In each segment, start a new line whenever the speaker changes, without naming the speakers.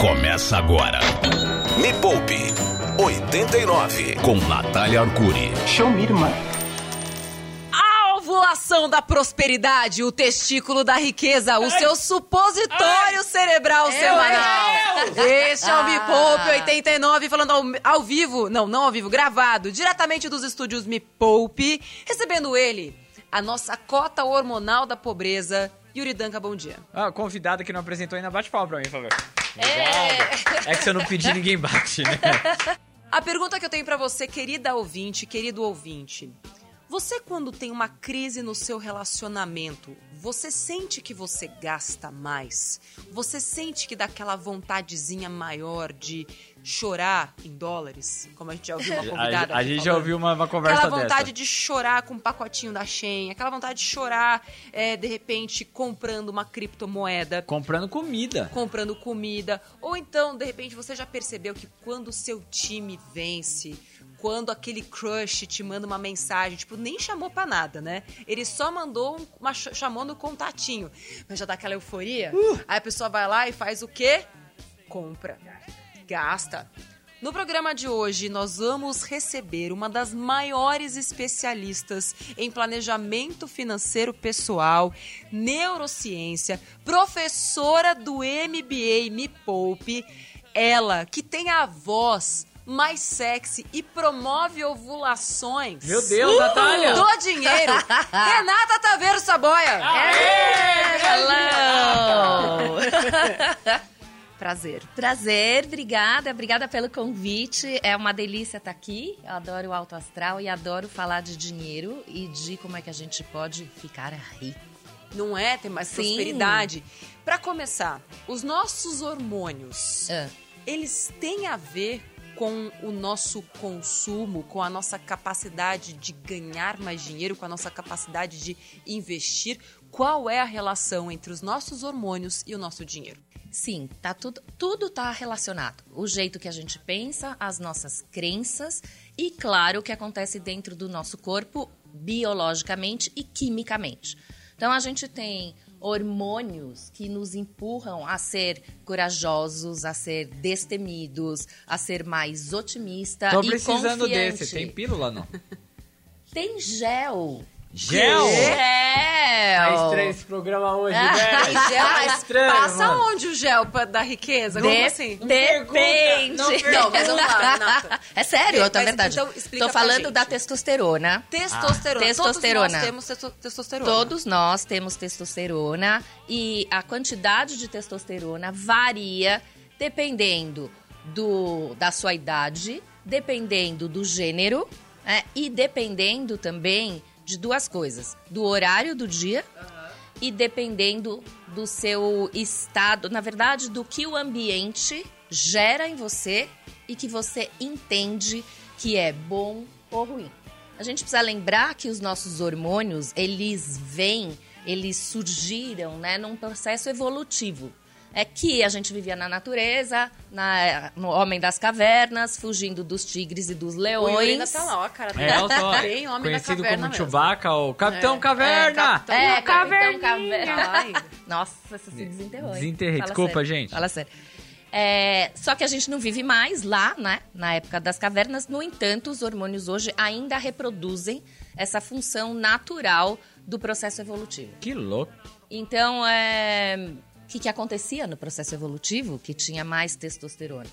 Começa agora. Me Poupe 89 com Natália Arcuri.
Show me, irmã.
A ovulação da prosperidade, o testículo da riqueza, o seu supositório cerebral semanal. Este é o Me Poupe 89, falando ao, ao vivo, não, não ao vivo, gravado, diretamente dos estúdios Me Poupe, recebendo ele, a nossa cota hormonal da pobreza, Yuri Danca, bom dia.
Ah, convidada que não apresentou ainda, bate palma pra mim, por favor. Obrigado. É que se eu não pedir, ninguém bate, né?
A pergunta que eu tenho pra você, querida ouvinte, querido ouvinte. Você, quando tem uma crise no seu relacionamento, você sente que você gasta mais? Você sente que dá aquela vontadezinha maior de chorar em dólares? Como a gente já ouviu uma convidada
A, gente já ouviu uma, uma conversa
Aquela vontade
dessa.
de chorar com um pacotinho da Shein, aquela vontade de chorar, é, de repente, comprando uma criptomoeda
Comprando comida.
comprando comida. Ou então, de repente, você já percebeu que quando o seu time vence, quando aquele crush te manda uma mensagem, tipo, nem chamou pra nada, né? Ele só mandou um- uma ch- chamou no contatinho. Mas já dá aquela euforia. Aí a pessoa vai lá e faz o quê? Compra. Gasta. No programa de hoje, nós vamos receber uma das maiores especialistas em planejamento financeiro pessoal, neurociência, professora do MBA Me Poupe, ela que tem a voz mais sexy e promove ovulações.
Meu Deus, Natália!
Do dinheiro, Renata Taveiro Saboia.
Hello!
Prazer.
Prazer, obrigada, obrigada pelo convite. É uma delícia estar aqui. Eu adoro o alto astral e adoro falar de dinheiro e de como é que a gente pode ficar rico.
Não é? Tem mais
Sim.
prosperidade. Pra começar, os nossos hormônios,
Ah,
eles têm a ver com o nosso consumo, com a nossa capacidade de ganhar mais dinheiro, com a nossa capacidade de investir. Qual é a relação entre os nossos hormônios e o nosso dinheiro?
sim, tá tudo, tudo tá relacionado. O jeito que a gente pensa, as nossas crenças e, claro, o que acontece dentro do nosso corpo biologicamente e quimicamente. Então a gente tem hormônios que nos empurram a ser corajosos, a ser destemidos, a ser mais otimista
Tô
e
precisando
confiante.
desse. Tem pílula, não?
Tem gel.
Gel?
Gel.
Tá estranho esse programa hoje,
Ah,
velho.
Mas gel,
Tá
mas
estranho,
passa
mano.
onde o gel pra- da riqueza? Como
De-
assim?
Depende.
Não
Não, mas vamos lá, Renata.
É sério,
Mas
é verdade.
então explica
Tô
pra
falando
gente.
da testosterona.
Testosterona.
Testosterona.
Todos nós temos testo- testosterona.
Todos nós temos testosterona e a quantidade de testosterona varia dependendo do, da sua idade, dependendo do gênero né, e dependendo também de duas coisas: do horário do dia e dependendo do seu estado, na verdade, do que o ambiente gera em você e que você entende que é bom ou ruim. A gente precisa lembrar que os nossos hormônios, eles vêm, eles surgiram, né, num processo evolutivo. É que a gente vivia na natureza, na, no homem das cavernas, fugindo dos tigres e dos
O Yuri ainda
leões.
tá lá, ó, cara.
É, eu sou
Bem homem
conhecido
da caverna
como. Chewbacca, o Capitão
É,
Caverna.
é, Capitão
É,
Caverninha.
Capitão Caverna. Nossa, você se desenterrou.
Desenterrei, desculpa,
sério.
gente.
Fala sério. É, só que a gente não vive mais lá, né? Na época das cavernas. No entanto, os hormônios hoje ainda reproduzem essa função natural do processo evolutivo.
Que louco.
Então, é, o que, que acontecia no processo evolutivo que tinha mais testosterona?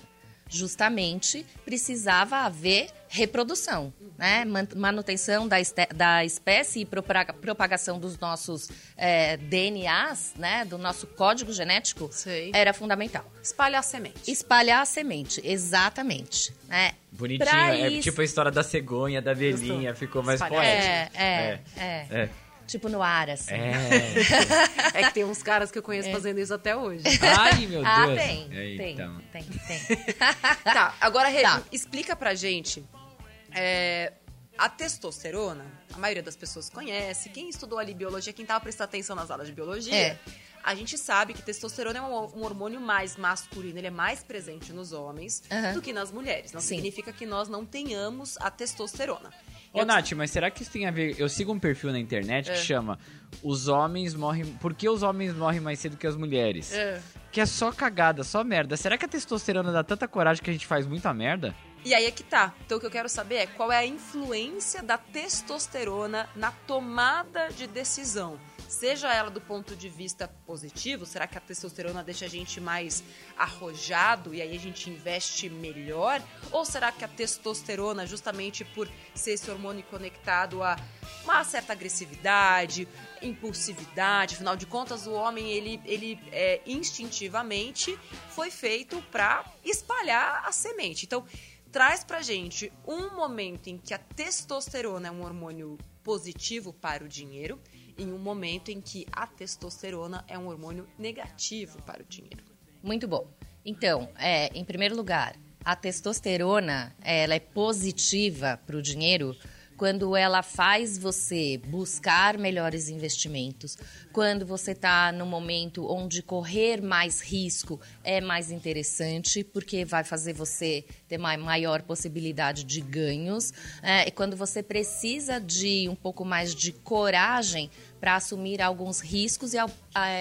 Justamente precisava haver reprodução, né? Man- Manutenção da, da espécie e propaga- propagação dos nossos é, DNAs, né? Do nosso código genético
Sei.
era fundamental.
Espalhar semente.
Espalhar a semente, exatamente. Né?
Bonitinho.
Pra
É
isso-
tipo a história da cegonha, da abelhinha. Ficou mais
Espalhar.
poético.
É, é, é,
É.
Tipo no ar, assim.
É.
É que tem uns caras que eu conheço fazendo isso até hoje.
Ai, meu
Ah,
Deus.
tem,
É,
tem,
então.
tem, tem.
Tá, agora Rê,
Tá.
explica pra gente. é, a testosterona, a maioria das pessoas conhece. Quem estudou ali biologia, quem tava prestando atenção nas aulas de biologia,
É.
a gente sabe que testosterona é um, um hormônio mais masculino, ele é mais presente nos homens do que nas mulheres. Não
Sim.
significa que nós não tenhamos a testosterona.
Ô, Nath, mas será que isso tem a ver... Eu sigo um perfil na internet
É.
que chama Os homens morrem... Por que os homens morrem mais cedo que as mulheres?
É.
Que é só cagada, só merda. Será que a testosterona dá tanta coragem que a gente faz muita merda?
E aí é que tá. Então o que eu quero saber é qual é a influência da testosterona na tomada de decisão. Seja ela do ponto de vista positivo, será que a testosterona deixa a gente mais arrojado e aí a gente investe melhor? Ou será que a testosterona, justamente por ser esse hormônio conectado a uma certa agressividade, impulsividade, afinal de contas o homem ele, ele é, instintivamente foi feito para espalhar a semente. Então traz pra gente um momento em que a testosterona é um hormônio positivo para o dinheiro e um momento em que a testosterona é um hormônio negativo para o dinheiro.
Muito bom. Então, é, em primeiro lugar, a testosterona ela é positiva para o dinheiro quando ela faz você buscar melhores investimentos, quando você está no momento onde correr mais risco é mais interessante, porque vai fazer você ter maior possibilidade de ganhos, é, e quando você precisa de um pouco mais de coragem para assumir alguns riscos e,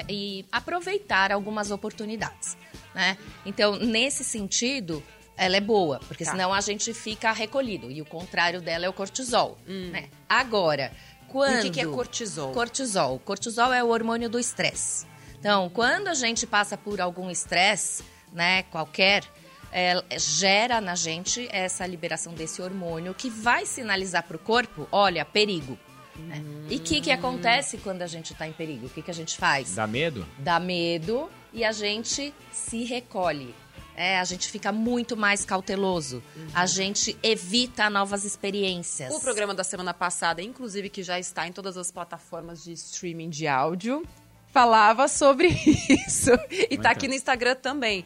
e aproveitar algumas oportunidades. Né? Então, nesse sentido, ela é boa, porque
Tá.
senão a gente fica recolhido. E o contrário dela é o cortisol. Né? Agora, quando.
Hum. O que, que é cortisol?
Cortisol. Cortisol é o hormônio do estresse. Então, quando a gente passa por algum estresse, né, qualquer, é, gera na gente essa liberação desse hormônio que vai sinalizar para o corpo, olha, perigo. Né? E o que, que acontece quando a gente está em perigo? O que, que a gente faz?
Dá medo?
dá medo e a gente se recolhe. É, a gente fica muito mais cauteloso. A gente evita novas experiências.
O programa da semana passada, inclusive que já está em todas as plataformas de streaming de áudio, falava sobre isso. E tá
Muito.
aqui no Instagram também.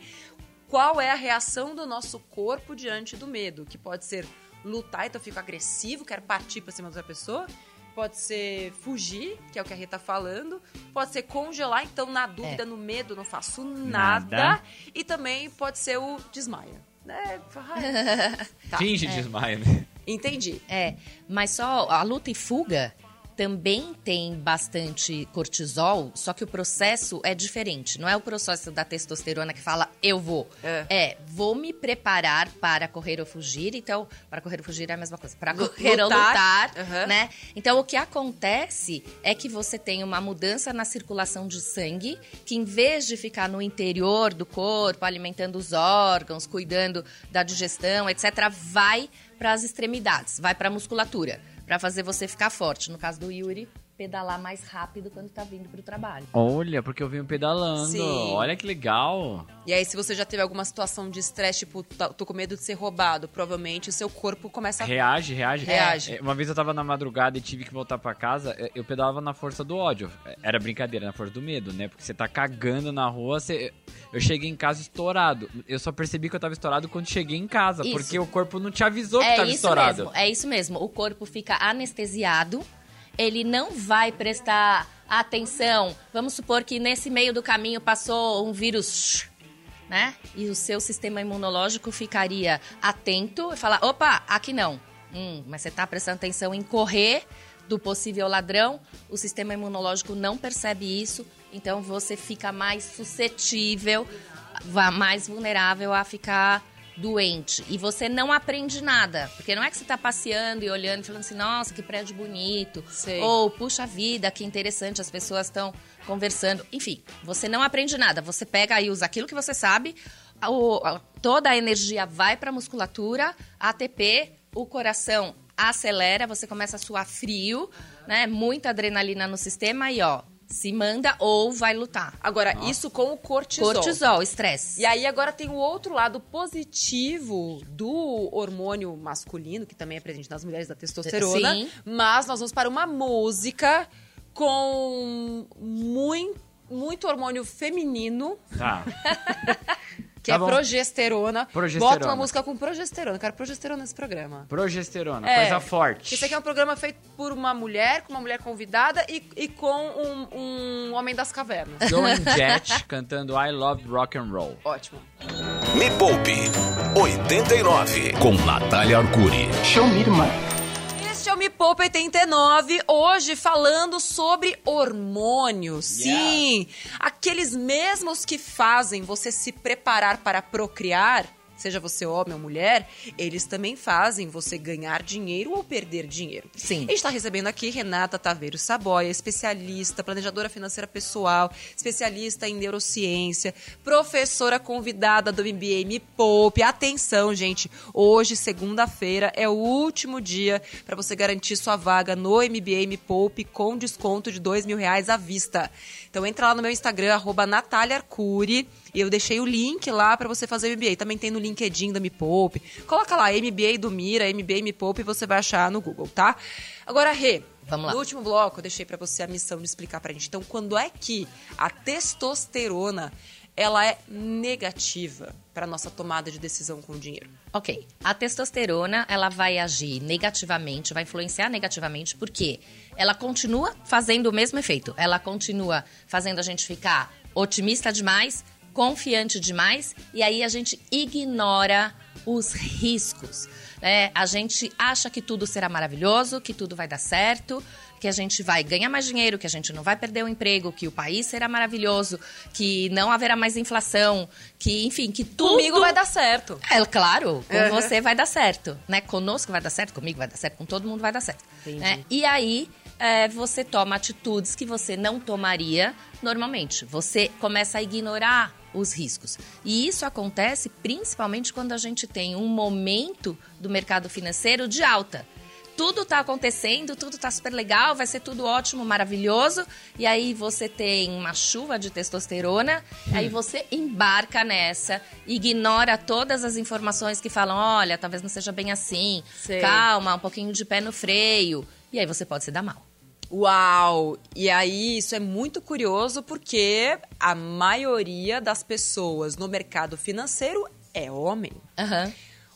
Qual é a reação do nosso corpo diante do medo? Que pode ser lutar, então eu fico agressivo, quero partir pra cima da outra pessoa. Pode ser fugir, que é o que a Rita tá falando. Pode ser congelar, então na dúvida,
É.
no medo, não faço nada.
Nada.
E também pode ser o desmaia. Né? Tá.
Finge desmaia, né?
Entendi.
É, mas só a luta e fuga também tem bastante cortisol, só que o processo é diferente. Não é o processo da testosterona que fala eu vou.
É.
vou me preparar para correr ou fugir. Então, para correr ou fugir é a mesma coisa. Para correr ou
lutar.
lutar,
Aham.
né? Então, o que acontece é que você tem uma mudança na circulação de sangue, que em vez de ficar no interior do corpo, alimentando os órgãos, cuidando da digestão, etc., vai para as extremidades, vai para a musculatura, para fazer você ficar forte. No caso do Yuri, pedalar mais rápido quando tá vindo pro trabalho.
Olha, porque eu venho pedalando.
Sim.
Olha que legal.
E aí, se você já teve alguma situação de estresse, tipo, tá- tô com medo de ser roubado, provavelmente o seu corpo começa a.
Reage, reage.
Reage.
É, Uma vez eu tava na madrugada e tive que voltar pra casa, é, eu pedalava na força do ódio. É, Era brincadeira, na força do medo, né? Porque você tá cagando na rua, você... eu cheguei em casa estourado. Eu só percebi que eu tava estourado quando cheguei em casa,
Isso.
porque o corpo não te avisou que
É
tava
isso
estourado.
mesmo, é isso mesmo. O corpo fica anestesiado, ele não vai prestar atenção. Vamos supor que nesse meio do caminho passou um vírus, né? E o seu sistema imunológico ficaria atento e falar: opa, aqui não. Hum, mas você tá prestando atenção em correr do possível ladrão, o sistema imunológico não percebe isso, então você fica mais suscetível, mais vulnerável a ficar doente. E você não aprende nada, porque não é que você tá passeando e olhando e falando assim, nossa, que prédio bonito,
Sei.
ou puxa vida, que interessante, as pessoas estão conversando. Enfim, você não aprende nada, você pega e usa aquilo que você sabe, toda a energia vai para a musculatura, ATP, o coração acelera, você começa a suar frio, né? Muita adrenalina no sistema e ó, se manda ou vai lutar.
Agora, isso com o cortisol.
Cortisol, estresse.
E aí agora tem o outro lado positivo do hormônio masculino, que também é presente nas mulheres da testosterona.
Sim.
Mas nós vamos para uma música com muito, muito hormônio feminino,
Tá.
que
Tá
é
bom.
progesterona.
Progesterona.
Bota uma música com progesterona. Eu quero progesterona nesse programa.
Progesterona,
É.
coisa forte.
Esse aqui é um programa feito por uma mulher, com uma mulher convidada e, e com um, um homem das cavernas.
Joan Jett cantando I Love Rock and Roll.
Ótimo.
Me Poupe 89 com Natália Arcuri.
Show me, irmã.
O Poupa 89, hoje falando sobre hormônios. Sim, aqueles mesmos que fazem você se preparar para procriar, seja você homem ou mulher, eles também fazem você ganhar dinheiro ou perder dinheiro.
Sim.
A gente está recebendo aqui Renata Taveiro Saboia, especialista, planejadora financeira pessoal, especialista em neurociência, professora convidada do MBA Me Poupe. Atenção, gente, hoje, segunda-feira, é o último dia para você garantir sua vaga no MBA Me Poupe com desconto de dois mil reais à vista. Então entra lá no meu Instagram, arroba Natália Arcuri, e eu deixei o link lá para você fazer o MBA. Também tem no LinkedIn da Me Poupe. Coloca lá, MBA do Mira, MBA Me Poupe, e você vai achar no Google, tá? Agora, Rê,
Vamos lá.
no último bloco eu deixei para você a missão de explicar pra gente. Então, quando é que a testosterona ela é negativa para nossa tomada de decisão com o dinheiro?
Ok. A testosterona, ela vai agir negativamente, vai influenciar negativamente, porque ela continua fazendo o mesmo efeito. Ela continua fazendo a gente ficar otimista demais, confiante demais, e aí a gente ignora os riscos. né? a gente acha que tudo será maravilhoso, que tudo vai dar certo, que a gente vai ganhar mais dinheiro, que a gente não vai perder o emprego, que o país será maravilhoso, que não haverá mais inflação, que, enfim, que tudo...
Comigo vai dar certo.
É, claro, com
Uhum.
você vai dar certo, né? Conosco vai dar certo, comigo vai dar certo, com todo mundo vai dar certo. Né? E aí, é, você toma atitudes que você não tomaria normalmente. Você começa a ignorar os riscos. E isso acontece principalmente quando a gente tem um momento do mercado financeiro de alta. Tudo tá acontecendo, tudo tá super legal, vai ser tudo ótimo, maravilhoso. E aí você tem uma chuva de testosterona, aí você embarca nessa, ignora todas as informações que falam: olha, talvez não seja bem assim,
Sei.
calma, um pouquinho de pé no freio. E aí você pode se dar mal.
Uau! E aí, isso é muito curioso porque a maioria das pessoas no mercado financeiro é homem.
Aham.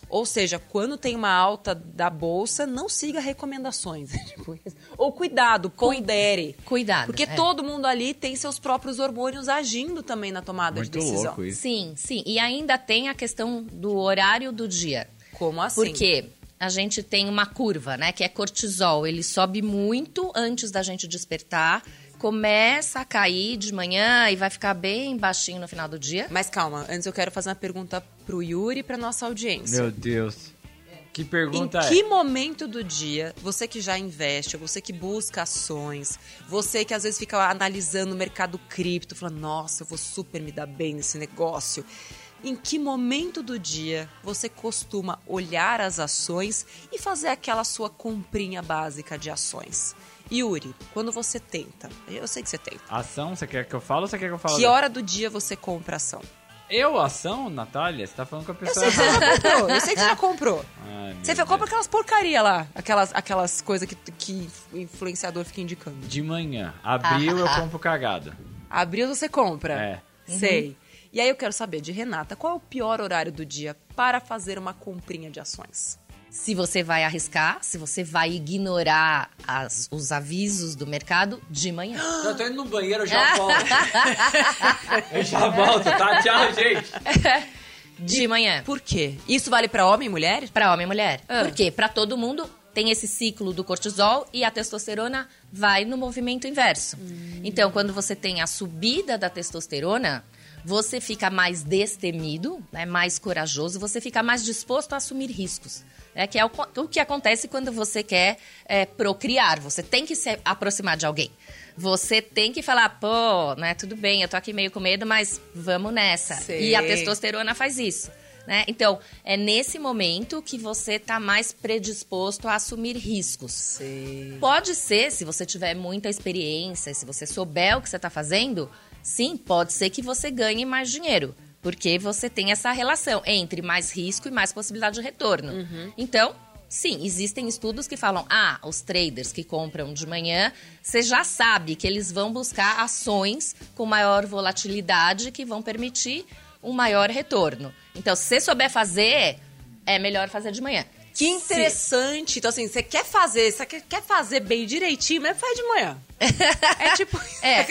Ou seja, quando tem uma alta da bolsa, não siga recomendações. Tipo. Ou cuidado, pondere.
Cuidado.
Porque
é.
todo mundo ali tem seus próprios hormônios agindo também na tomada
Muito
de decisão.
louco isso.
Sim, sim. E ainda tem a questão do horário do dia.
Como assim?
Porque a gente tem uma curva, né? Que é cortisol. Ele sobe muito antes da gente despertar, começa a cair de manhã e vai ficar bem baixinho no final do dia.
Mas calma, antes eu quero fazer uma pergunta pro Yuri e pra nossa audiência.
Meu Deus. Que
Em
pergunta
que
é?
momento do dia, você que já investe, você que busca ações, você que às vezes fica analisando o mercado cripto, falando, nossa, eu vou super me dar bem nesse negócio. Em que momento do dia você costuma olhar as ações e fazer aquela sua comprinha básica de ações? Yuri, quando você tenta, eu sei que você tenta.
Ação, você quer que eu fale ou você quer que eu fale?
Que hora do dia você compra ação?
Eu, ação, Natália? Você tá falando com a
Eu
pessoa
sei que você já comprou, eu sei que você já comprou.
Ai,
Você
Deus.
compra aquelas porcaria lá, aquelas, aquelas coisas que, que o influenciador fica indicando.
De manhã. Abril eu compro cagada.
Abril você compra.
É.
Sei. E aí eu quero saber de Renata, qual é o pior horário do dia para fazer uma comprinha de ações?
Se você vai arriscar, se você vai ignorar as- os avisos do mercado de manhã.
Eu tô indo no banheiro, eu já volto. eu já volto, tá? Tchau, gente.
De manhã.
Por quê? Isso vale para homem e mulher?
Para homem e mulher.
Ah.
Por quê? Para todo mundo tem esse ciclo do cortisol e a testosterona vai no movimento inverso. Então, quando você tem a subida da testosterona, você fica mais destemido, né, mais corajoso, você fica mais disposto a assumir riscos. Né, que é o, o que acontece quando você quer é, procriar. Você tem que se aproximar de alguém. Você tem que falar, pô, né, tudo bem, eu tô aqui meio com medo, mas vamos nessa.
Sei.
E a testosterona faz isso. Né? Então, é nesse momento que você tá mais predisposto a assumir riscos.
Sei.
Pode ser, se você tiver muita experiência, se você souber o que você está fazendo, sim, pode ser que você ganhe mais dinheiro. Porque você tem essa relação entre mais risco e mais possibilidade de retorno. Então, sim, existem estudos que falam: ah, os traders que compram de manhã, você já sabe que eles vão buscar ações com maior volatilidade que vão permitir um maior retorno. Então, se você souber fazer, é melhor fazer de manhã.
Que interessante. Então, assim, você quer fazer, você quer, quer fazer bem direitinho, mas faz de manhã. É tipo.
É.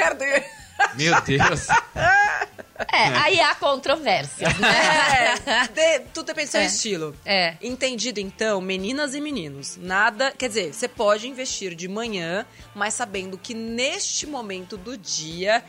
Meu Deus.
É, aí há controvérsias, né?
É, de- tudo depende do seu
É.
estilo.
É.
Entendido, então, meninas e meninos. Nada. Quer dizer, você pode investir de manhã, mas sabendo que neste momento do dia.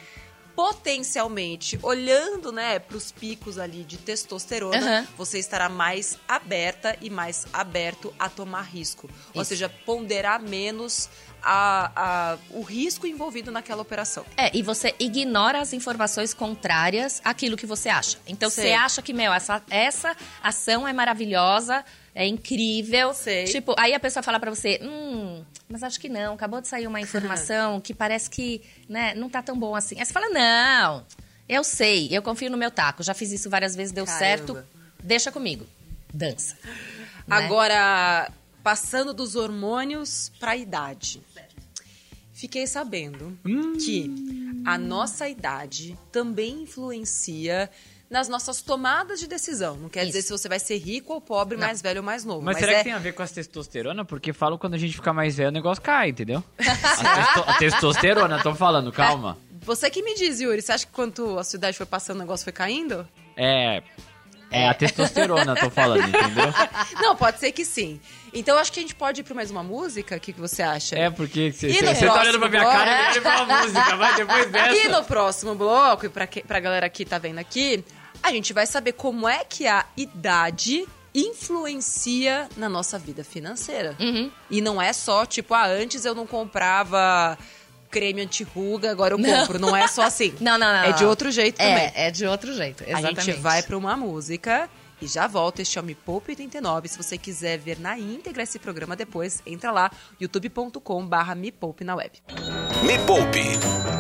Potencialmente, olhando, né, pros picos ali de testosterona,
Aham.
você estará mais aberta e mais aberto a tomar risco. Ou
Isso.
seja, ponderar menos a, a- o risco envolvido naquela operação.
É, e você ignora as informações contrárias àquilo que você acha. Então,
Sei.
você acha que, meu, essa, essa ação é maravilhosa, é incrível.
Sei.
Tipo, aí a pessoa fala pra você, hum, mas acho que não, acabou de sair uma informação que parece que, né, não tá tão bom assim. Aí você fala, não, eu sei, eu confio no meu taco, já fiz isso várias vezes, deu
Caramba.
certo, deixa comigo. Dança. né?
Agora, passando dos hormônios para a idade. Fiquei sabendo que a nossa idade também influencia nas nossas tomadas de decisão. Não quer dizer
Isso.
se você vai ser rico ou pobre,
Não.
mais velho ou mais novo.
Mas,
Mas,
será
é...
que tem a ver com a testosterona? Porque falam quando a gente fica mais velho, o negócio cai, entendeu? A, testo- a testosterona, tô falando, calma.
Você que me diz, Yuri, você acha que quanto a sua idade foi passando, o negócio foi caindo?
É. É a testosterona, tô falando, entendeu?
Não, pode ser que sim. Então, acho que a gente pode ir para mais uma música? O que, que você acha?
É porque você tá olhando pra minha
bloco?
cara e vai pra música, vai depois dessa.
E no próximo bloco, e pra, que, pra galera que tá vendo aqui, a gente vai saber como é que a idade influencia na nossa vida financeira.
Uhum.
E não é só, tipo, ah, antes eu não comprava creme anti-ruga, agora eu
Não.
compro. Não é só assim.
Não, não, não.
É de
não.
outro jeito também.
É, é de outro jeito, exatamente.
A gente vai pra uma música e já volta. Este é o Me Poupe 89. Se você quiser ver na íntegra esse programa depois, entra lá, youtube.com barra Me Poupe na web.
Me Poupe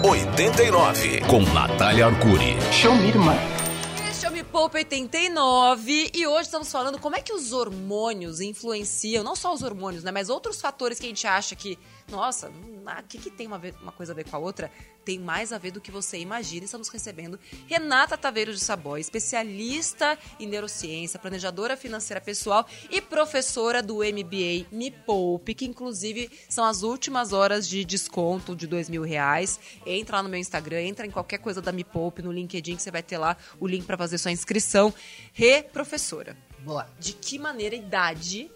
89 com Natália Arcuri.
Este é o Me Poupe 89 e hoje estamos falando como é que os hormônios influenciam, não só os hormônios, né, mas outros fatores que a gente acha que, nossa, o que, que tem uma, ve- uma coisa a ver com a outra? Tem mais a ver do que você imagina. Estamos recebendo Renata Taveiro de Saboy, especialista em neurociência, planejadora financeira pessoal e professora do MBA Me Poupe, que inclusive são as últimas horas de desconto de dois mil reais. Entra lá no meu Instagram, entra em qualquer coisa da Me Poupe, no LinkedIn, que você vai ter lá o link para fazer sua inscrição. Re, professora,
Boa.
de que maneira a idade,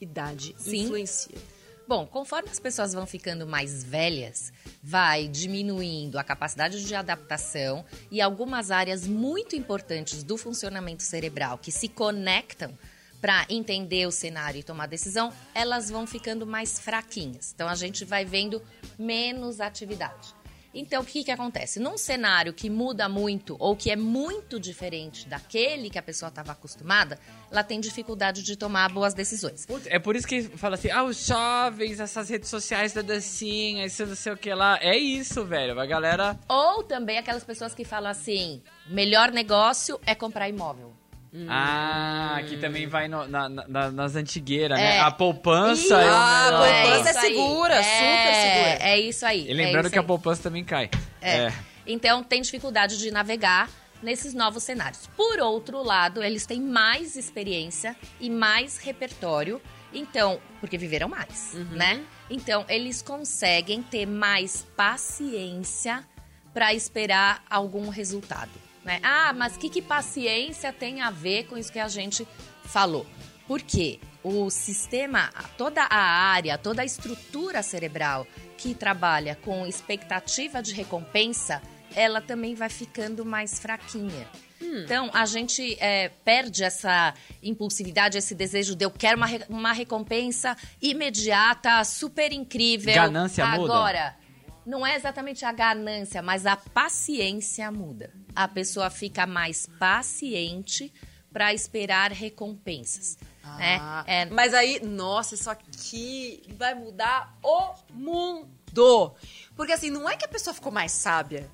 idade
Sim.
influencia?
Bom, conforme as pessoas vão ficando mais velhas, vai diminuindo a capacidade de adaptação e algumas áreas muito importantes do funcionamento cerebral que se conectam para entender o cenário e tomar decisão, elas vão ficando mais fraquinhas. Então a gente vai vendo menos atividade. Então, o que, que acontece? Num cenário que muda muito ou que é muito diferente daquele que a pessoa estava acostumada, ela tem dificuldade de tomar boas decisões.
Putz, é por isso que fala assim, ah, os jovens, essas redes sociais da dancinha, isso não sei o que lá. É isso, velho. A galera.
Ou também aquelas pessoas que falam assim: melhor negócio é comprar imóvel.
Ah, que também vai no- na- na- nas antigueiras, né?
É.
A poupança é o
Ah, a poupança é segura, super segura.
É isso aí.
E lembrando
é isso
que a
aí.
poupança também cai.
É. Então tem dificuldade de navegar nesses novos cenários. Por outro lado, eles têm mais experiência e mais repertório. Então, porque viveram mais, né? Então, eles conseguem ter mais paciência para esperar algum resultado, né? Ah, mas o que, que paciência tem a ver com isso que a gente falou? Porque o sistema, toda a área, toda a estrutura cerebral que trabalha com expectativa de recompensa, ela também vai ficando mais fraquinha. Então, a gente é, perde essa impulsividade, esse desejo de eu quero uma, uma recompensa imediata, super incrível.
Ganância muda?
Não é exatamente a ganância, mas a paciência muda. A pessoa fica mais paciente para esperar recompensas. né?
Ah,
É,
Mas aí, nossa, isso aqui vai mudar o mundo. Porque assim, não é que a pessoa ficou mais sábia.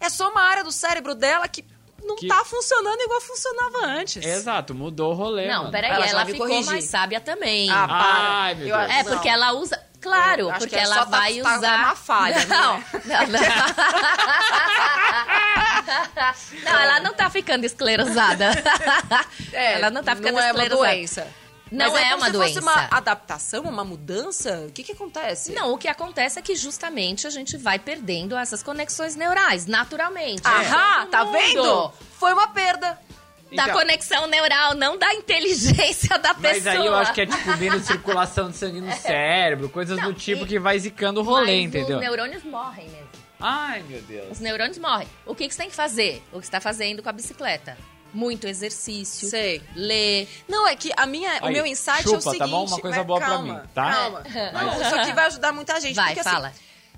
É só uma área do cérebro dela que não
Que-
tá funcionando igual funcionava antes.
Exato, mudou o rolê.
Não,
mano.
peraí,
Ela
ela, ficou
corrigir.
mais sábia também.
Ah, para.
Ai,
Eu
Deus.
É,
não.
porque ela usa. Claro,
Eu
porque
que
ela
só tá-
vai
tá
usar.
uma falha,
Não,
né?
não, não. Não, ela não tá ficando esclerosada.
É,
ela não tá ficando
não é uma
esclerosada.
doença.
Não
Mas
é
como
uma
se
doença.
fosse uma adaptação, uma mudança? O que que acontece?
Não, o que acontece é que justamente a gente vai perdendo essas conexões neurais, naturalmente.
Ahá,
Todo
tá vendo? Foi uma perda.
Da
Então-
conexão neural, não da inteligência da
Mas
pessoa.
aí eu acho que é tipo menos circulação de sangue no cérebro, coisas
Não,
do tipo
e-
que vai zicando o rolê,
Mas
entendeu?
os neurônios morrem mesmo.
Ai, meu Deus.
Os neurônios morrem. O que, que você tem que fazer? O que você tá fazendo com a bicicleta? Muito exercício.
Sei.
Ler.
Não, é que a minha, o
Aí,
meu insight
chupa,
é o seguinte...
tá bom? Uma coisa
mas
boa pra
calma,
mim, tá?
Calma. Não, isso aqui vai ajudar muita gente.
Vai,
porque, assim,
fala.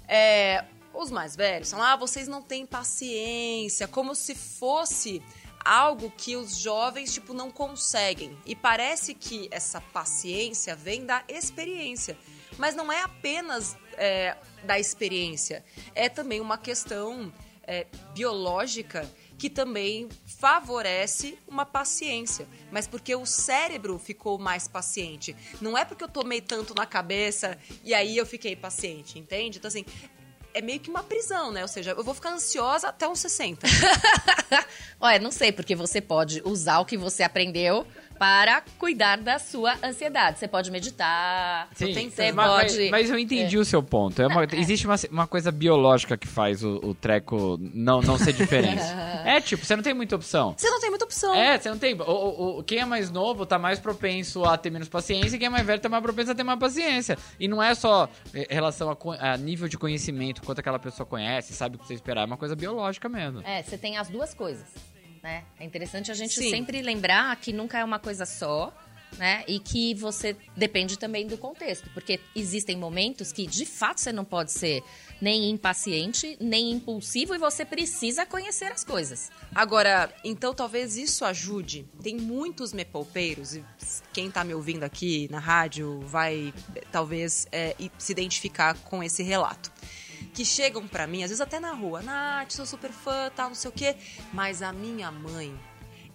é, os mais velhos falam, ah, vocês não têm paciência, como se fosse algo que os jovens, tipo, não conseguem. E parece que essa paciência vem da experiência. Mas não é apenas é, da experiência, é também uma questão é, biológica que também favorece uma paciência, mas porque o cérebro ficou mais paciente. Não é porque eu tomei tanto na cabeça e aí eu fiquei paciente, entende? Então, assim, é meio que uma prisão, né? Ou seja, eu vou ficar ansiosa até uns 60.
Olha, não sei, porque você pode usar o que você aprendeu para cuidar da sua ansiedade. Você pode meditar,
Sim,
você
mas,
pode...
mas- mas eu entendi o seu ponto. É uma-
é.
Existe uma, uma coisa biológica que faz o, o treco não, não ser diferente. é tipo, você não tem muita opção.
Você não tem muita opção.
É, você não tem. O, o- o- quem é mais novo tá mais propenso a ter menos paciência e quem é mais velho tá mais propenso a ter mais paciência. E não é só em relação a, a nível de conhecimento, quanto aquela pessoa conhece, sabe o que você esperar. É uma coisa biológica mesmo.
É, você tem as duas coisas, né? É interessante a gente
Sim.
sempre lembrar que nunca é uma coisa só, né? E que você depende também do contexto, porque existem momentos que de fato você não pode ser nem impaciente, nem impulsivo e você precisa conhecer as coisas.
Agora, então talvez isso ajude. Tem muitos mepolpeiros, e quem tá me ouvindo aqui na rádio vai talvez é, se identificar com esse relato. Que chegam pra mim, às vezes até na rua, Nath, sou super fã, tal, não sei o quê. Mas a minha mãe,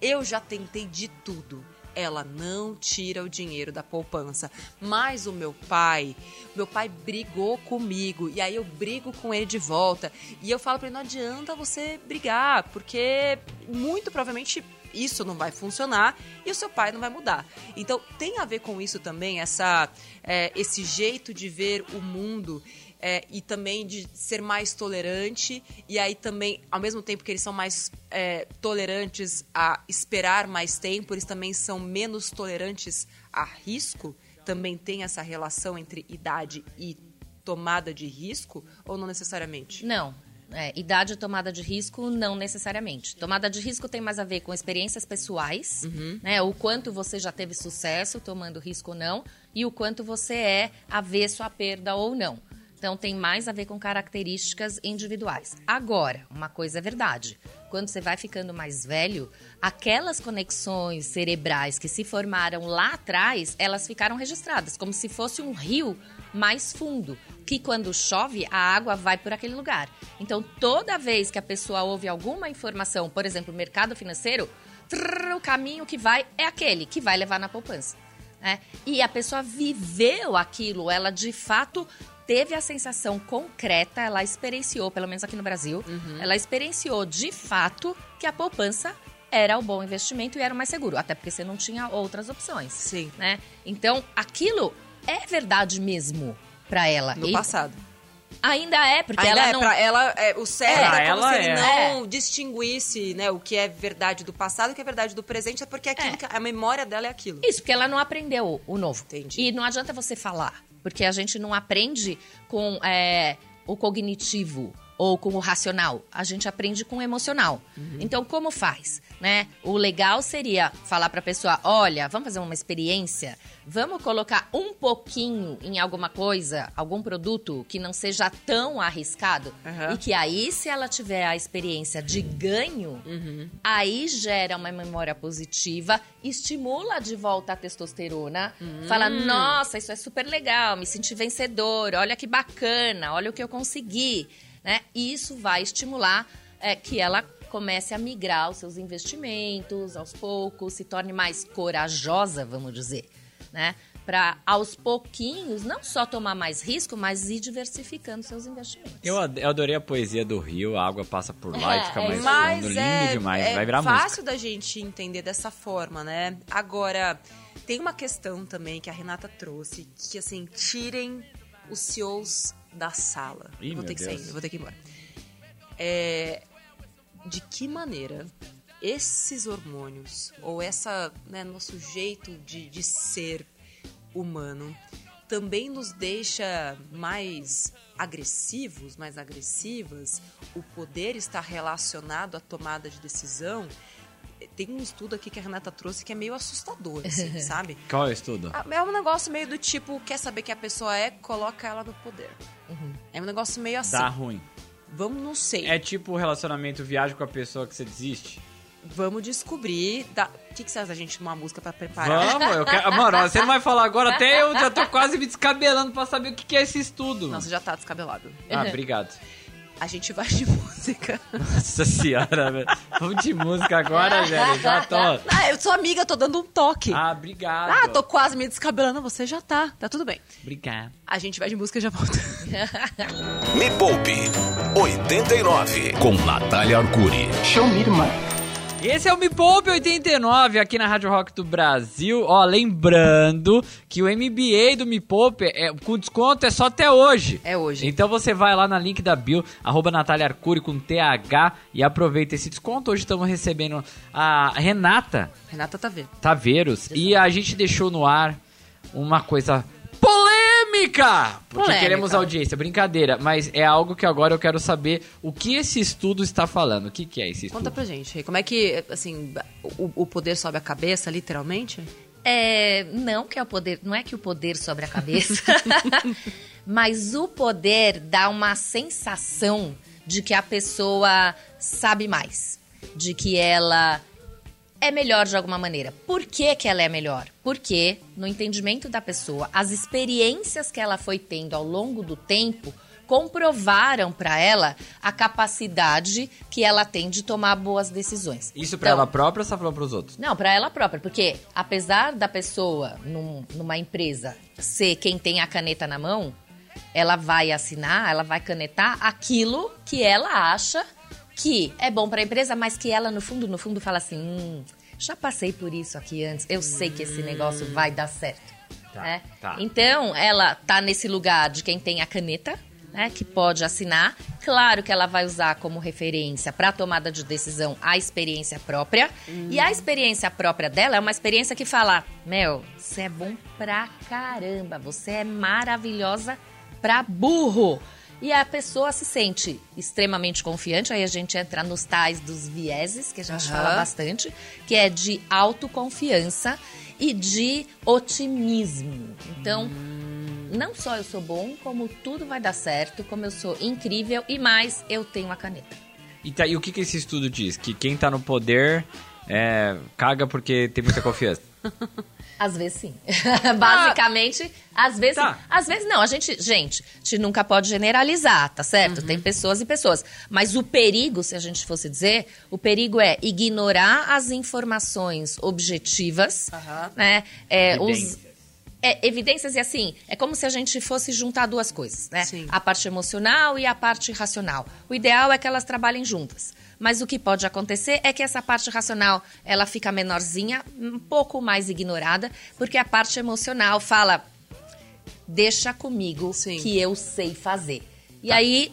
eu já tentei de tudo. Ela não tira o dinheiro da poupança. Mas o meu pai, meu pai brigou comigo. E aí eu brigo com ele de volta. E eu falo pra ele: não adianta você brigar, porque muito provavelmente isso não vai funcionar e o seu pai não vai mudar. Então tem a ver com isso também, essa, é, esse jeito de ver o mundo é, e também de ser mais tolerante e aí também, ao mesmo tempo que eles são mais é, tolerantes a esperar mais tempo, eles também são menos tolerantes a risco. Também tem essa relação entre idade e tomada de risco ou não necessariamente?
Não. É, idade e tomada de risco, não necessariamente. Tomada de risco tem mais a ver com experiências pessoais, né? O quanto você já teve sucesso tomando risco ou não, e o quanto você é avesso à perda ou não. Então tem mais a ver com características individuais. Agora, uma coisa é verdade. Quando você vai ficando mais velho, aquelas conexões cerebrais que se formaram lá atrás, elas ficaram registradas, como se fosse um rio mais fundo, que quando chove, a água vai por aquele lugar. Então, toda vez que a pessoa ouve alguma informação, por exemplo, mercado financeiro, trrr, o caminho que vai é aquele que vai levar na poupança. né? E a pessoa viveu aquilo, ela de fato teve a sensação concreta, ela experienciou, pelo menos aqui no Brasil, ela experienciou de fato que a poupança era o bom investimento e era o mais seguro, até porque você não tinha outras opções.
Sim.
Né? Então, aquilo é verdade mesmo pra ela.
No
E
passado.
Ainda é, porque
Ainda
ela
é,
não.
pra ela, é, o cérebro
Pra
é como
ela
se ele
é.
não distinguisse né, o que é verdade do passado e o que é verdade do presente, é porque aquilo
É.
que a memória dela é aquilo.
Isso, porque ela não aprendeu o novo.
Entendi.
E não adianta você falar, porque a gente não aprende com é, o cognitivo ou com o racional. A gente aprende com o emocional. Então, como faz? Né? O legal seria falar para a pessoa: olha, vamos fazer uma experiência, vamos colocar um pouquinho em alguma coisa, algum produto que não seja tão arriscado.
Aham.
E que aí, se ela tiver a experiência de ganho, aí gera uma memória positiva, estimula de volta a testosterona, fala: nossa, isso é super legal, me senti vencedor, olha que bacana, olha o que eu consegui. Né? E isso vai estimular é, que ela comece a migrar os seus investimentos aos poucos, se torne mais corajosa, vamos dizer, né? Para aos pouquinhos não só tomar mais risco, mas ir diversificando seus investimentos.
Eu, ad- eu adorei a poesia do rio, a água passa por lá e
É,
fica
é
mais.
Mas
fundo, lindo
é,
demais,
é
vai virar
fácil
música.
da gente entender dessa forma, né? Agora, Tem uma questão também que a Renata trouxe, que assim, tirem os CEOs da sala.
Ih,
vou ter que
Deus.
sair, vou ter que ir embora. É, de que maneira esses hormônios, ou essa, né, nosso jeito de, de ser humano, também nos deixa mais agressivos, mais agressivas? O poder está relacionado à tomada de decisão? Tem um estudo aqui que a Renata trouxe que é meio assustador, assim, sabe?
Qual é o estudo?
Ah, É um negócio meio do tipo, quer saber quem a pessoa é, coloca ela no poder. É um negócio meio assim.
Dá ruim.
Vamos, não sei.
É tipo o relacionamento viagem com a pessoa que você desiste?
Vamos descobrir. Da... O que, que você acha da gente uma música pra preparar?
Vamos, eu quero. Mano, você não vai falar agora, até eu já tô quase me descabelando pra saber o que que é esse estudo.
Nossa, já tá descabelado.
Ah, obrigado.
A gente vai de música.
Nossa senhora, velho. Vamos de música agora, velho. Já tô.
Ah, eu sou amiga, tô dando um toque.
Ah, obrigado.
Ah, tô quase me descabelando. Você já tá. Tá tudo bem.
Obrigado.
A gente vai de música e já volta.
Me Poupe 89 com Natália Arcuri.
Esse é o Me Poupe 89 aqui na Rádio Rock do Brasil. Ó, lembrando que o MBA do Me Poupe é, com desconto é só até hoje.
É hoje.
Então você vai lá na link da bio, arroba Natália Arcuri com TH e aproveita esse desconto. Hoje estamos recebendo a Renata
Renata vendo.
Taveiros e a gente deixou no ar uma coisa polêmica! Porque
Polêmica.
queremos audiência, brincadeira, mas é algo que agora eu quero saber o que esse estudo está falando. O que, que é esse estudo?
Conta pra gente. Rei, Como é que, assim, o, o poder sobe a cabeça, literalmente?
É, não que é o poder, não é que o poder sobre a cabeça, mas o poder dá uma sensação de que a pessoa sabe mais, de que ela é melhor de alguma maneira. Por que, que ela é melhor? Porque, no entendimento da pessoa, as experiências que ela foi tendo ao longo do tempo comprovaram para ela a capacidade que ela tem de tomar boas decisões.
Isso pra
Então,
ela própria ou você tá falando pros outros?
não, para ela própria, porque apesar da pessoa num- numa empresa ser quem tem a caneta na mão, ela vai assinar, ela vai canetar aquilo que ela acha que é bom para a empresa, mas que ela no fundo, no fundo fala assim, hum, já passei por isso aqui antes, eu sei que esse negócio vai dar certo.
Tá,
né?
tá.
Então, ela tá nesse lugar de quem tem a caneta, né, que pode assinar. Claro que ela vai usar como referência para tomada de decisão a experiência própria. E a experiência própria dela é uma experiência que fala: Mel, você é bom pra caramba, você é maravilhosa pra burro. E a pessoa se sente extremamente confiante, aí a gente entra nos tais dos vieses, que a gente
Aham.
fala bastante, que é de autoconfiança e de otimismo. Então, não só eu sou bom, como tudo vai dar certo, como eu sou incrível e mais, eu tenho a caneta.
E, tá, e o que, que esse estudo diz? Que quem tá no poder é, caga porque tem muita confiança.
Às vezes sim. Basicamente, às vezes
Tá.
Às vezes não. A gente, gente, a gente nunca pode generalizar, tá certo? Tem pessoas e pessoas. Mas o perigo, se a gente fosse dizer, o perigo é ignorar as informações objetivas,
Aham.
né? É, os,
Evidências.
é, evidências e assim, é como se a gente fosse juntar duas coisas, né?
Sim.
A parte emocional e a parte racional. O ideal é que elas trabalhem juntas. Mas o que pode acontecer é que essa parte racional, ela fica menorzinha, um pouco mais ignorada, porque a parte emocional fala deixa comigo
Sim.
que eu sei fazer. E aí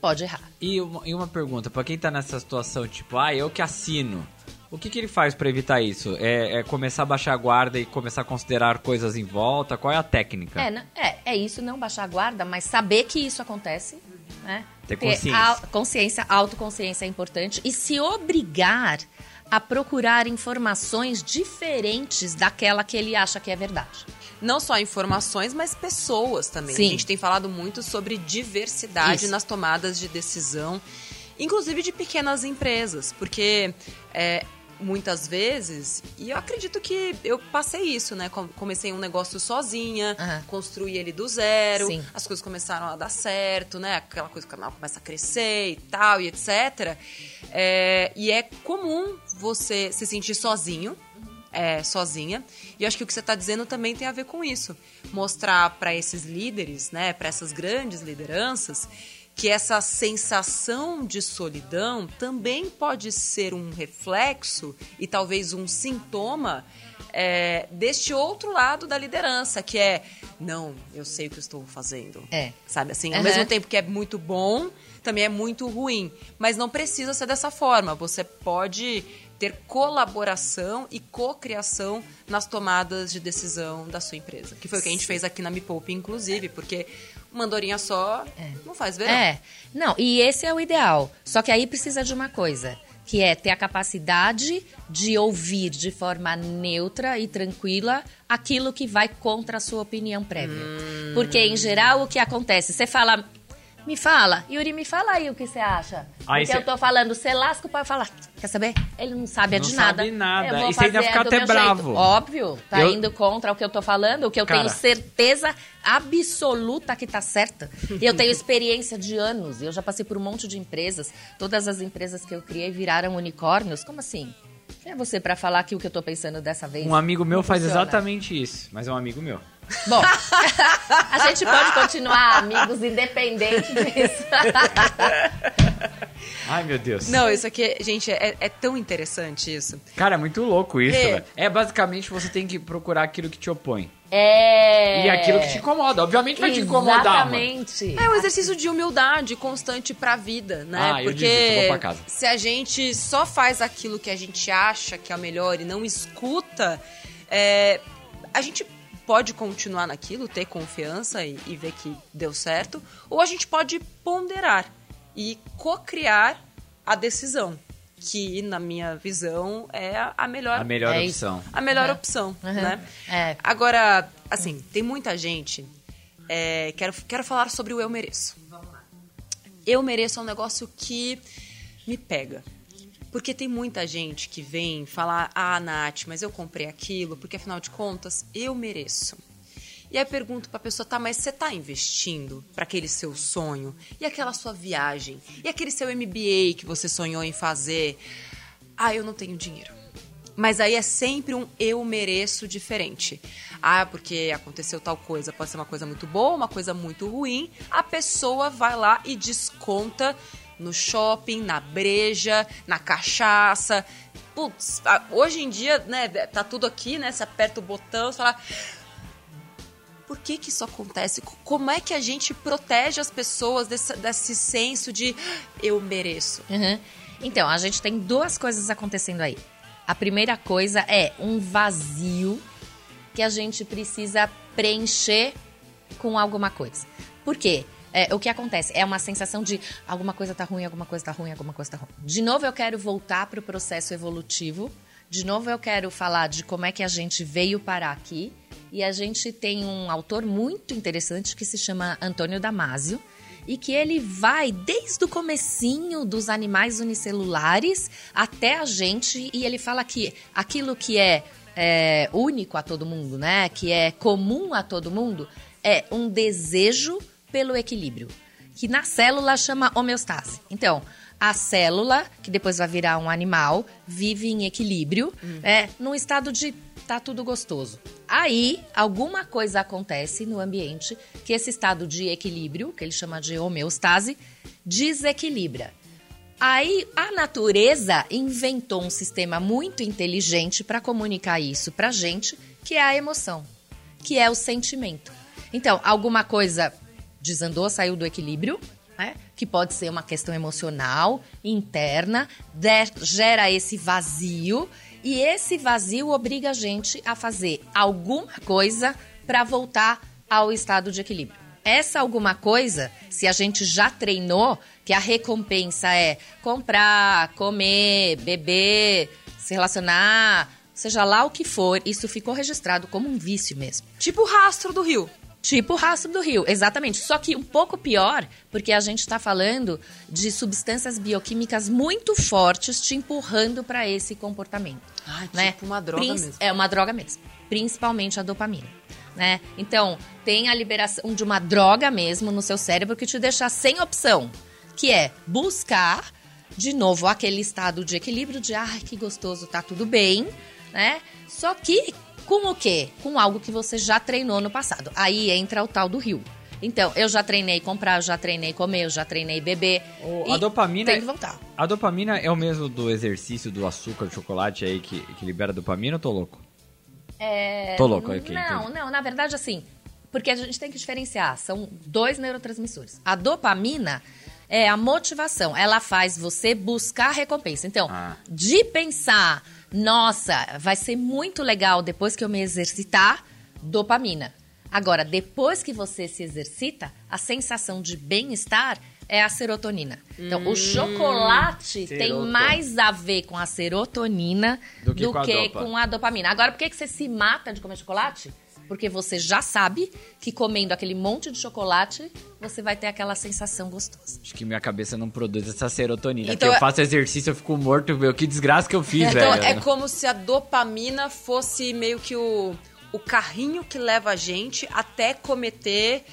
pode errar.
E uma, e uma pergunta, pra quem tá nessa situação, tipo, ah, eu que assino. O que, que ele faz pra evitar isso? É, é começar a baixar a guarda e começar a considerar coisas em volta? Qual é a técnica?
É, é, é isso, não baixar a guarda, mas saber que isso acontece, né?
Ter consciência.
a- consciência, autoconsciência é importante e se obrigar a procurar informações diferentes daquela que ele acha que é verdade.
Não só informações, mas pessoas também.
Sim.
A gente tem falado muito sobre diversidade
Isso.
nas tomadas de decisão, inclusive de pequenas empresas, porque é, muitas vezes, e eu acredito que eu passei isso, né? Com- Comecei um negócio sozinha,
Aham.
construí ele do zero,
Sim.
as coisas começaram a dar certo, né? Aquela coisa que o canal começa a crescer e tal, e etc. É, e é comum você se sentir sozinho, é, sozinha. E eu acho que o que você está dizendo também tem a ver com isso. Mostrar para esses líderes, né, para essas grandes lideranças, que essa sensação de solidão também pode ser um reflexo e talvez um sintoma é, deste outro lado da liderança, que é não, eu sei o que estou fazendo.
É.
Sabe assim, ao
Uhum.
mesmo tempo que é muito bom, também é muito ruim. Mas não precisa ser dessa forma. Você pode ter colaboração e cocriação nas tomadas de decisão da sua empresa. Que foi o que a gente fez aqui na Me Poupe, inclusive, porque uma andorinha só não faz verão.
É. Não, e esse é o ideal. Só que aí precisa de uma coisa, que é ter a capacidade de ouvir de forma neutra e tranquila aquilo que vai contra a sua opinião prévia.
Hum.
Porque, em geral, o que acontece? Você fala. Me fala, Yuri, me fala aí o que você acha.
Aí
Porque
cê-
eu tô falando, você lasca o pai falar. Quer saber? Ele não sabe é
Não
de nada.
sabe nada.
Eu
E você ainda fica
do
até bravo.
jeito. Óbvio, tá
Eu-
indo contra o que eu tô falando, o que eu
Cara.
tenho certeza absoluta que tá certa. E eu tenho experiência de anos. Eu já passei por um monte de empresas. Todas as empresas que eu criei viraram unicórnios. Como assim? Quem é você pra falar que o que eu tô pensando dessa vez?
Um amigo meu
não
faz exatamente isso, mas é um amigo meu.
Bom, a gente pode continuar amigos independente disso.
Ai, meu Deus.
Não, isso aqui, gente, é, é tão interessante isso.
Cara, é muito louco isso,
É.
velho. É basicamente você tem que procurar aquilo que te opõe.
É.
E aquilo que te incomoda. Obviamente vai te incomodar.
Exatamente.
É um exercício de humildade constante pra vida, né?
Ah, eu
Porque
vou pra casa.
se a gente só faz aquilo que a gente acha que é o melhor e não escuta, é, a gente pode continuar naquilo, ter confiança e, e ver que deu certo, ou a gente pode ponderar e co-criar a decisão, que na minha visão é a- melhor
A melhor
É
opção.
a melhor
Uhum.
opção,
Uhum.
né?
É.
Agora, assim, tem muita gente. é, quero, quero falar sobre o eu mereço. Eu mereço é um negócio que me pega. Porque tem muita gente que vem falar, ah, Nath, mas eu comprei aquilo, porque afinal de contas, eu mereço. E aí pergunto pra pessoa, tá, mas você tá investindo para aquele seu sonho? E aquela sua viagem? E aquele seu MBA que você sonhou em fazer? Ah, eu não tenho dinheiro. Mas aí é sempre um eu mereço diferente. Ah, porque aconteceu tal coisa. Pode ser uma coisa muito boa, uma coisa muito ruim. A pessoa vai lá e desconta no shopping, na breja, na cachaça. Putz, ah, hoje em dia, né, tá tudo aqui, né? Você aperta o botão, você fala. Por que que isso acontece? Co- Como é que a gente protege as pessoas desse, desse senso de eu mereço?
Uhum. Então, a gente tem duas coisas acontecendo aí. A primeira coisa é um vazio que a gente precisa preencher com alguma coisa. Por quê? É, o que acontece? É uma sensação de alguma coisa tá ruim, alguma coisa tá ruim, alguma coisa tá ruim. De novo, eu quero voltar para o processo evolutivo. De novo, eu quero falar de como é que a gente veio parar aqui. E a gente tem um autor muito interessante que se chama Antônio Damasio e que ele vai desde o comecinho dos animais unicelulares até a gente e ele fala que aquilo que é, é, único a todo mundo, né, que é comum a todo mundo, é um desejo pelo equilíbrio, que na célula chama homeostase. Então, a célula, que depois vai virar um animal, vive em equilíbrio, é, num estado de tá tudo gostoso. Aí, alguma coisa acontece no ambiente que esse estado de equilíbrio, que ele chama de homeostase, desequilibra. Aí a natureza inventou um sistema muito inteligente para comunicar isso pra gente, que é a emoção, que é o sentimento. Então, alguma coisa desandou, saiu do equilíbrio, né? Que pode ser uma questão emocional, interna, de- gera esse vazio e esse vazio obriga a gente a fazer alguma coisa para voltar ao estado de equilíbrio. Essa alguma coisa, se a gente já treinou, que a recompensa é comprar, comer, beber, se relacionar, seja lá o que for, isso ficou registrado como um vício mesmo.
Tipo o rastro do rio.
Tipo o rastro do rio, exatamente. Só que um pouco pior, porque a gente está falando de substâncias bioquímicas muito fortes te empurrando para esse comportamento.
Ah,
né?
tipo uma droga
Princ-
mesmo.
É uma droga mesmo. Principalmente a dopamina. Né? Então, tem a liberação de uma droga mesmo no seu cérebro que te deixa sem opção, que é buscar de novo aquele estado de equilíbrio de ai que gostoso, tá tudo bem, né? Só que com o quê? Com algo que você já treinou no passado. Aí entra o tal do rio. Então, eu já treinei comprar, eu já treinei comer, eu já treinei beber.
A dopamina
Tem
é-
que voltar.
A dopamina é o mesmo do exercício do açúcar, do chocolate aí que, que libera dopamina ou tô louco?
É,
Tô louco, ok,
Não,
entendi.
não, na verdade, assim, porque a gente tem que diferenciar. São dois neurotransmissores. A dopamina é a motivação. Ela faz você buscar recompensa. Então,
Ah.
de pensar, nossa, vai ser muito legal depois que eu me exercitar, dopamina. Agora, depois que você se exercita, a sensação de bem-estar é a serotonina. Então, o chocolate tem
Seroto.
mais a ver com a serotonina
Do
do
que
que,
com a dopa.
com a dopamina. Agora, por que, que você se mata de comer chocolate? Porque você já sabe que comendo aquele monte de chocolate, você vai ter aquela sensação gostosa.
Acho que minha cabeça não produz essa serotonina.
Então
eu
é-
faço exercício, eu fico morto, meu. Que desgraça que eu fiz,
Então
velho.
é como se a dopamina fosse meio que o, o carrinho que leva a gente até cometer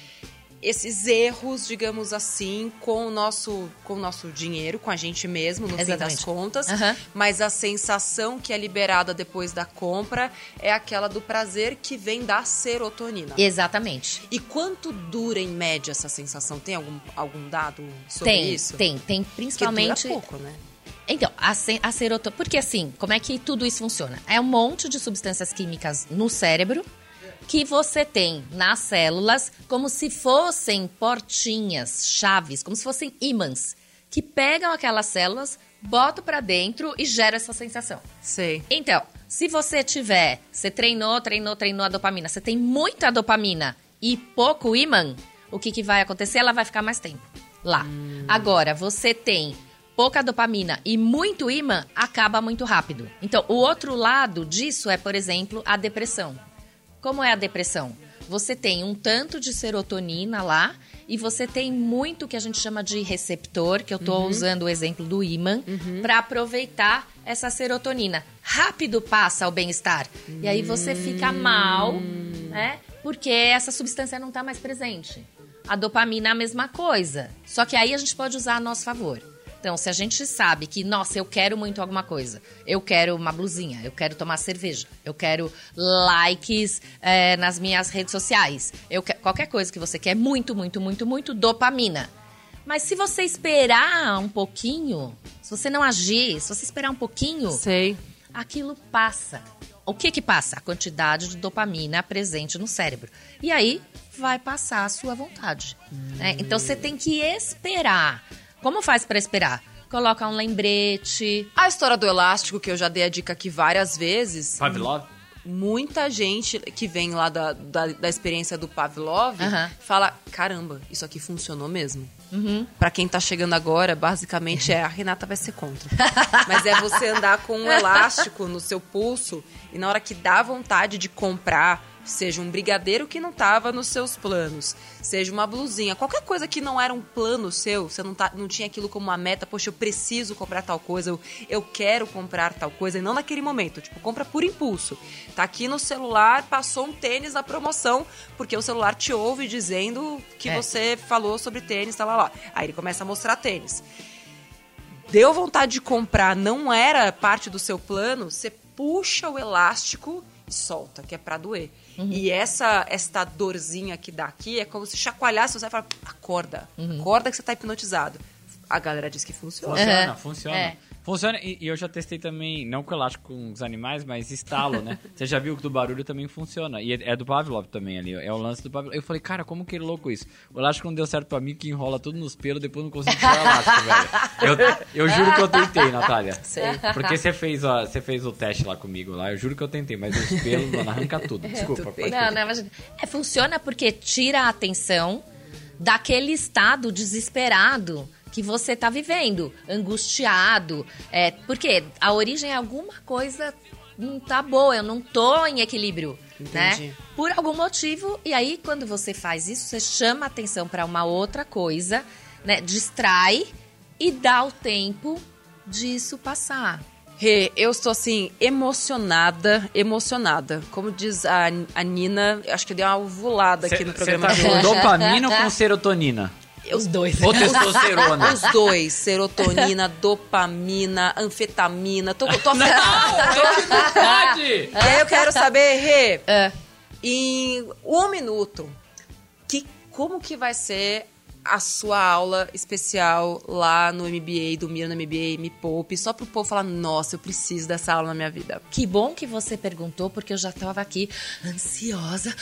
esses erros, digamos assim, com o nosso, com o nosso dinheiro, com a gente mesmo, no fim das
Exatamente.
contas.
Aham.
Mas a sensação que é liberada depois da compra é aquela do prazer que vem da serotonina.
Exatamente.
E quanto dura em média essa sensação? Tem algum, algum dado sobre
Tem,
isso?
tem, tem. Principalmente.
dura pouco, né?
Então, a, a serotonina. Porque assim, como é que tudo isso funciona? É um monte de substâncias químicas no cérebro que você tem nas células como se fossem portinhas, chaves, como se fossem ímãs, que pegam aquelas células, botam pra dentro e geram essa sensação.
Sei.
Então, se você tiver, você treinou, treinou, treinou a dopamina, você tem muita dopamina e pouco ímã, o que, que vai acontecer? Ela vai ficar mais tempo lá. Agora, você tem pouca dopamina e muito ímã, acaba muito rápido. Então, o outro lado disso é, por exemplo, a depressão. Como é a depressão? Você tem um tanto de serotonina lá e você tem muito que a gente chama de receptor, que eu tô usando o exemplo do ímã, para aproveitar essa serotonina. Rápido passa o bem-estar. E aí você fica mal, né? Porque essa substância não tá mais presente. A dopamina é a mesma coisa. Só que aí a gente pode usar a nosso favor. Então, se a gente sabe que, nossa, eu quero muito alguma coisa, eu quero uma blusinha, eu quero tomar cerveja, eu quero likes é, nas minhas redes sociais, eu que- qualquer coisa que você quer, muito, muito, muito, muito, dopamina. Mas se você esperar um pouquinho, se você não agir, se você esperar um pouquinho,
Sei.
aquilo passa. O que que passa? A quantidade de dopamina presente no cérebro. E aí vai passar a sua vontade. né? Então você tem que esperar. Como faz para esperar? Coloca um lembrete.
A história do elástico, que eu já dei a dica aqui várias vezes.
Pavlov?
Muita gente que vem lá da, da, da experiência do Pavlov
Aham.
fala: caramba, isso aqui funcionou mesmo.
Uhum.
Pra quem tá chegando agora, basicamente é a Renata vai ser contra. Mas é você andar com um elástico no seu pulso e na hora que dá vontade de comprar, seja um brigadeiro que não tava nos seus planos, seja uma blusinha, qualquer coisa que não era um plano seu, você não, tá, não tinha aquilo como uma meta, poxa, eu preciso comprar tal coisa, eu, eu quero comprar tal coisa, e não naquele momento, tipo, compra por impulso. Tá aqui no celular, passou um tênis na promoção, porque o celular te ouve dizendo que
É.
você falou sobre tênis, tá lá, lá. Aí ele começa a mostrar tênis. Deu vontade de comprar, não era parte do seu plano, você puxa o elástico e solta, que é pra doer. E essa esta dorzinha que dá aqui é como se chacoalhasse você e fala, acorda, acorda que você tá hipnotizado. A galera diz que funciona.
Funciona,
Uhum.
funciona.
É.
Funciona, e, e eu já testei também, não com elástico com os animais, mas estalo, né? Você já viu que do barulho também funciona. E é, é do Pavlov também ali, é o lance do Pavlov. Eu falei, cara, como que é louco isso? O elástico não deu certo pra mim, que enrola tudo nos pelos, depois não consigo tirar o elástico, velho. Eu, eu juro que eu tentei, Natália.
Sei.
Porque você fez, ó, você fez o teste lá comigo lá, eu juro que eu tentei, mas os pelos, mano, arranca tudo. Desculpa,
Tudo
Não, não, imagina. É, funciona porque tira a atenção daquele estado desesperado que você tá vivendo, angustiado. É, porque a origem é alguma coisa não tá boa, eu não tô em equilíbrio,
Entendi.
né? Por algum motivo, e aí quando você faz isso, você chama a atenção para uma outra coisa, né? Distrai e dá o tempo disso passar.
Rê, eu estou assim, emocionada, emocionada. Como diz a, a Nina, acho que deu uma ovulada aqui no
Você
programa
tá
de
com dopamina ou com serotonina?
Os dois.
Ou testosterona?
Os dois, serotonina, dopamina, anfetamina. Tô, tô
Não, não pode!
E aí eu quero saber, Rê,
É.
em um minuto, que como que vai ser a sua aula especial lá no MBA, do Mira no MBA, Me Poupe, só pro povo falar, nossa, eu preciso dessa aula na minha vida.
Que bom que você perguntou, porque eu já estava aqui ansiosa,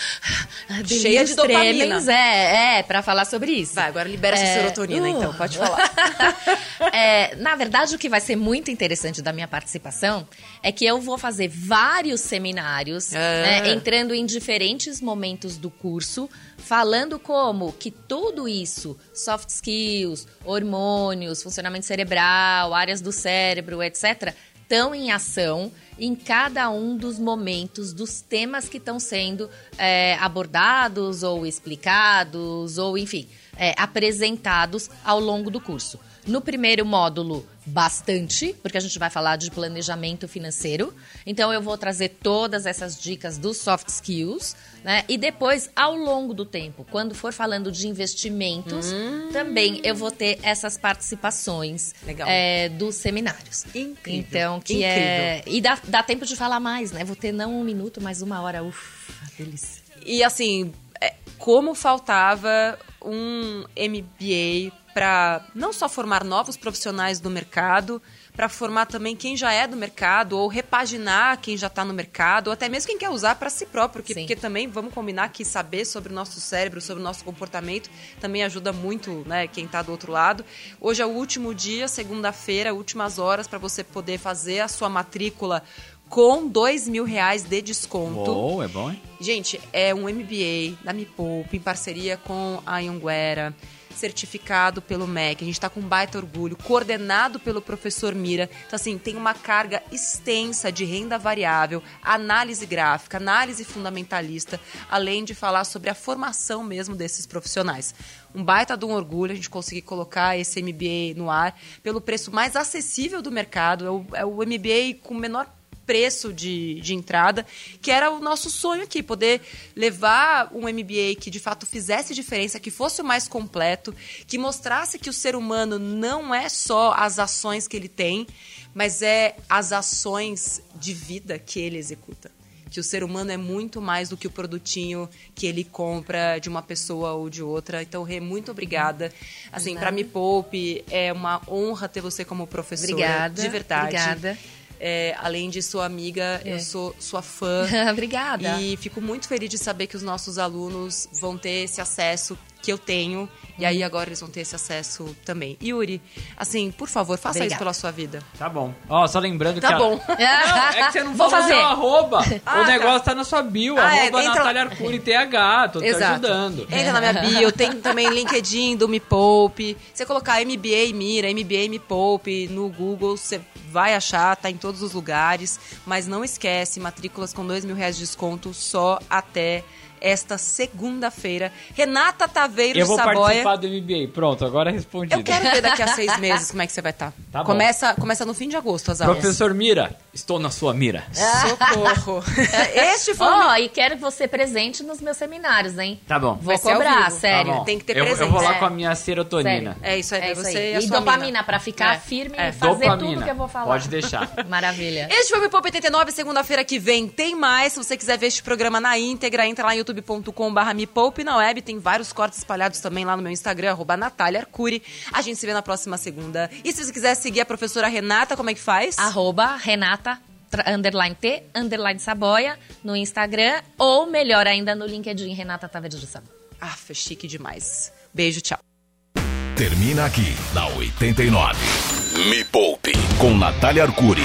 cheia de dopamina.
É, é, pra falar sobre isso.
Vai, agora libera essa
É,
serotonina,
uh.
então, pode falar.
É, na verdade, o que vai ser muito interessante da minha participação é que eu vou fazer vários seminários,
Ah.
né, entrando em diferentes momentos do curso, falando como que tudo isso, soft skills, hormônios, funcionamento cerebral, áreas do cérebro, etc., estão em ação em cada um dos momentos dos temas que estão sendo é, abordados ou explicados ou, enfim, é, apresentados ao longo do curso. No primeiro módulo, bastante, porque a gente vai falar de planejamento financeiro. Então, eu vou trazer todas essas dicas dos soft skills, né? E depois, ao longo do tempo, quando for falando de investimentos, também eu vou ter essas participações é, dos seminários.
Incrível.
Então, que é. E dá, dá tempo de falar mais, né? Vou ter não um minuto, mas uma hora. Ufa, delícia.
E assim, é, como faltava um MBA para não só formar novos profissionais do mercado, para formar também quem já é do mercado, ou repaginar quem já está no mercado, ou até mesmo quem quer usar para si próprio, que,
Sim.
porque também vamos combinar que saber sobre o nosso cérebro, sobre o nosso comportamento, também ajuda muito né, quem está do outro lado. Hoje é o último dia, segunda-feira, últimas horas, para você poder fazer a sua matrícula com dois mil reais de desconto.
Uou, é bom, hein?
Gente, é um MBA da Me Poupe, em parceria com a Anhanguera, certificado pelo MEC. A gente está com um baita orgulho, coordenado pelo professor Mira. Então, assim, tem uma carga extensa de renda variável, análise gráfica, análise fundamentalista, além de falar sobre a formação mesmo desses profissionais. Um baita de um orgulho a gente conseguir colocar esse MBA no ar pelo preço mais acessível do mercado. É o, é o MBA com menor preço de, de entrada, que era o nosso sonho aqui, poder levar um MBA que de fato fizesse diferença, que fosse o mais completo, que mostrasse que o ser humano não é só as ações que ele tem, mas é as ações de vida que ele executa. Que o ser humano é muito mais do que o produtinho que ele compra de uma pessoa ou de outra. Então, Rê, muito obrigada. Assim, para Me Poupe, é uma honra ter você como professora.
Obrigada,
De verdade.
obrigada.
É, além de sua amiga, eu
É.
sou sua fã.
Obrigada.
E fico muito feliz de saber que os nossos alunos vão ter esse acesso que eu tenho. E aí agora eles vão ter esse acesso também. Yuri, assim, por favor, faça
Obrigada.
isso pela sua vida.
Tá bom. Ó, só lembrando que
Tá
a-
bom.
Não, é que você não
Vou
falou
fazer.
seu arroba.
Ah,
o negócio tá. na sua bio.
Ah, é,
arroba
entra-
Natália Arcuri TH. Tô te ajudando.
Entra na minha bio, tem também LinkedIn do Me Poupe. Você colocar MBA Mira, MBA Me Poupe no Google, você vai achar, tá em todos os lugares. Mas não esquece, matrículas com dois mil reais de desconto só até esta segunda-feira. Renata Taveiro
Eu vou
Saboia.
participar do MBA. Pronto, agora respondido.
Eu quero ver daqui a seis meses como é que você vai estar.
Tá bom.
começa, começa no fim de agosto as aulas.
Professor Mira, estou na sua mira.
Socorro. este foi o
Ó, e quero você presente nos meus seminários, hein?
Tá bom.
Vou cobrar,
vivo.
sério.
Tá
tem que ter
eu,
presença.
Eu vou lá
É.
com a minha serotonina.
Sério.
É isso aí,
É
você
isso
e
aí.
a
E
sua
dopamina,
mina.
pra ficar
É.
firme
É.
e fazer
Dopamina.
tudo que eu vou falar.
Pode deixar.
Maravilha.
Este foi o Me Poupa 89, segunda-feira que vem tem mais. Se você quiser ver este programa na íntegra, entra lá em youtube.com.br Me Poupe na web. Tem vários cortes espalhados também lá no meu Instagram, arroba Natália Arcuri. A gente se vê na próxima segunda. E se você quiser seguir a professora Renata, como é que faz?
Arroba Renata underline T, underline Saboia no Instagram ou melhor ainda no LinkedIn Renata Taveira de Saboia.
Ah, foi chique demais. Beijo, tchau.
Termina aqui, na 89. Me Poupe, com Natália Arcuri.